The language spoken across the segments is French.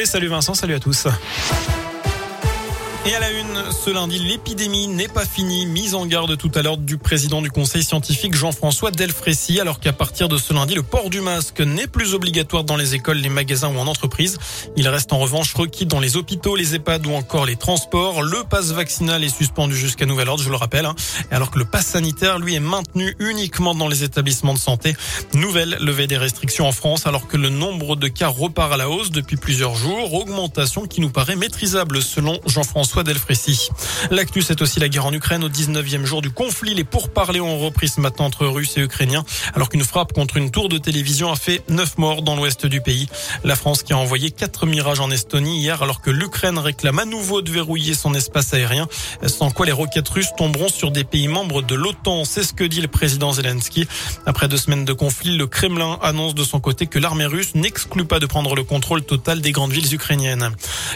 Et salut Vincent, salut à tous. Et à la une, ce lundi, l'épidémie n'est pas finie. Mise en garde tout à l'heure du président du conseil scientifique Jean-François Delfrécy, alors qu'à partir de ce lundi, le port du masque n'est plus obligatoire dans les écoles, les magasins ou en entreprise. Il reste en revanche requis dans les hôpitaux, les EHPAD ou encore les transports. Le passe vaccinal est suspendu jusqu'à nouvel ordre, je le rappelle. Hein. Alors que le passe sanitaire, lui, est maintenu uniquement dans les établissements de santé. Nouvelle levée des restrictions en France, alors que le nombre de cas repart à la hausse depuis plusieurs jours. Augmentation qui nous paraît maîtrisable selon Jean-François Delfrécy. L'actu, c'est aussi la guerre en Ukraine au 19e jour du conflit. Les pourparlers ont repris ce matin entre Russes et Ukrainiens, alors qu'une frappe contre une tour de télévision a fait neuf morts dans l'ouest du pays. La France qui a envoyé quatre mirages en Estonie hier, alors que l'Ukraine réclame à nouveau de verrouiller son espace aérien, sans quoi les roquettes russes tomberont sur des pays membres de l'OTAN. C'est ce que dit le président Zelensky. Après deux semaines de conflit, le Kremlin annonce de son côté que l'armée russe n'exclut pas de prendre le contrôle total des grandes villes ukrainiennes.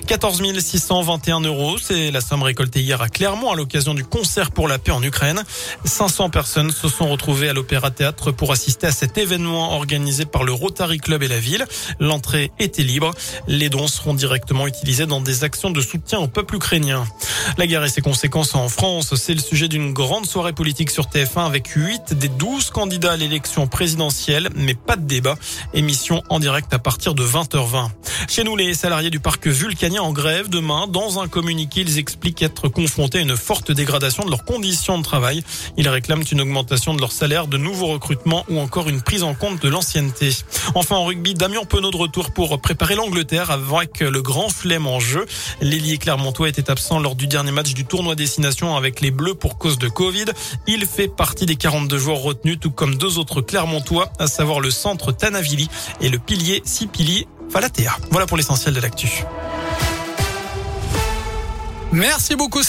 14 621 euros, c'est la somme récoltée hier à Clermont à l'occasion du concert pour la paix en Ukraine. 500 personnes se sont retrouvées à l'Opéra Théâtre pour assister à cet événement organisé par le Rotary Club et la ville. L'entrée était libre. Les dons seront directement utilisés dans des actions de soutien au peuple ukrainien. La guerre et ses conséquences en France, c'est le sujet d'une grande soirée politique sur TF1 avec 8 des 12 candidats à l'élection présidentielle, mais pas de débat. Émission en direct à partir de 20h20. Chez nous, les salariés du parc vulcanien en grève demain. Dans un communiqué, ils expliquent être confrontés à une forte dégradation de leurs conditions de travail. Ils réclament une augmentation de leur salaire, de nouveaux recrutements ou encore une prise en compte de l'ancienneté. Enfin, en rugby, Damien Penaud de retour pour préparer l'Angleterre avec le grand flemme en jeu. L'ailier Clermontois était absent lors du dernier match du tournoi destination avec les Bleus pour cause de Covid. Il fait partie des 42 joueurs retenus, tout comme deux autres Clermontois, à savoir le centre Tanavili et le pilier Sipili Voilà pour l'essentiel de l'actu. Merci beaucoup.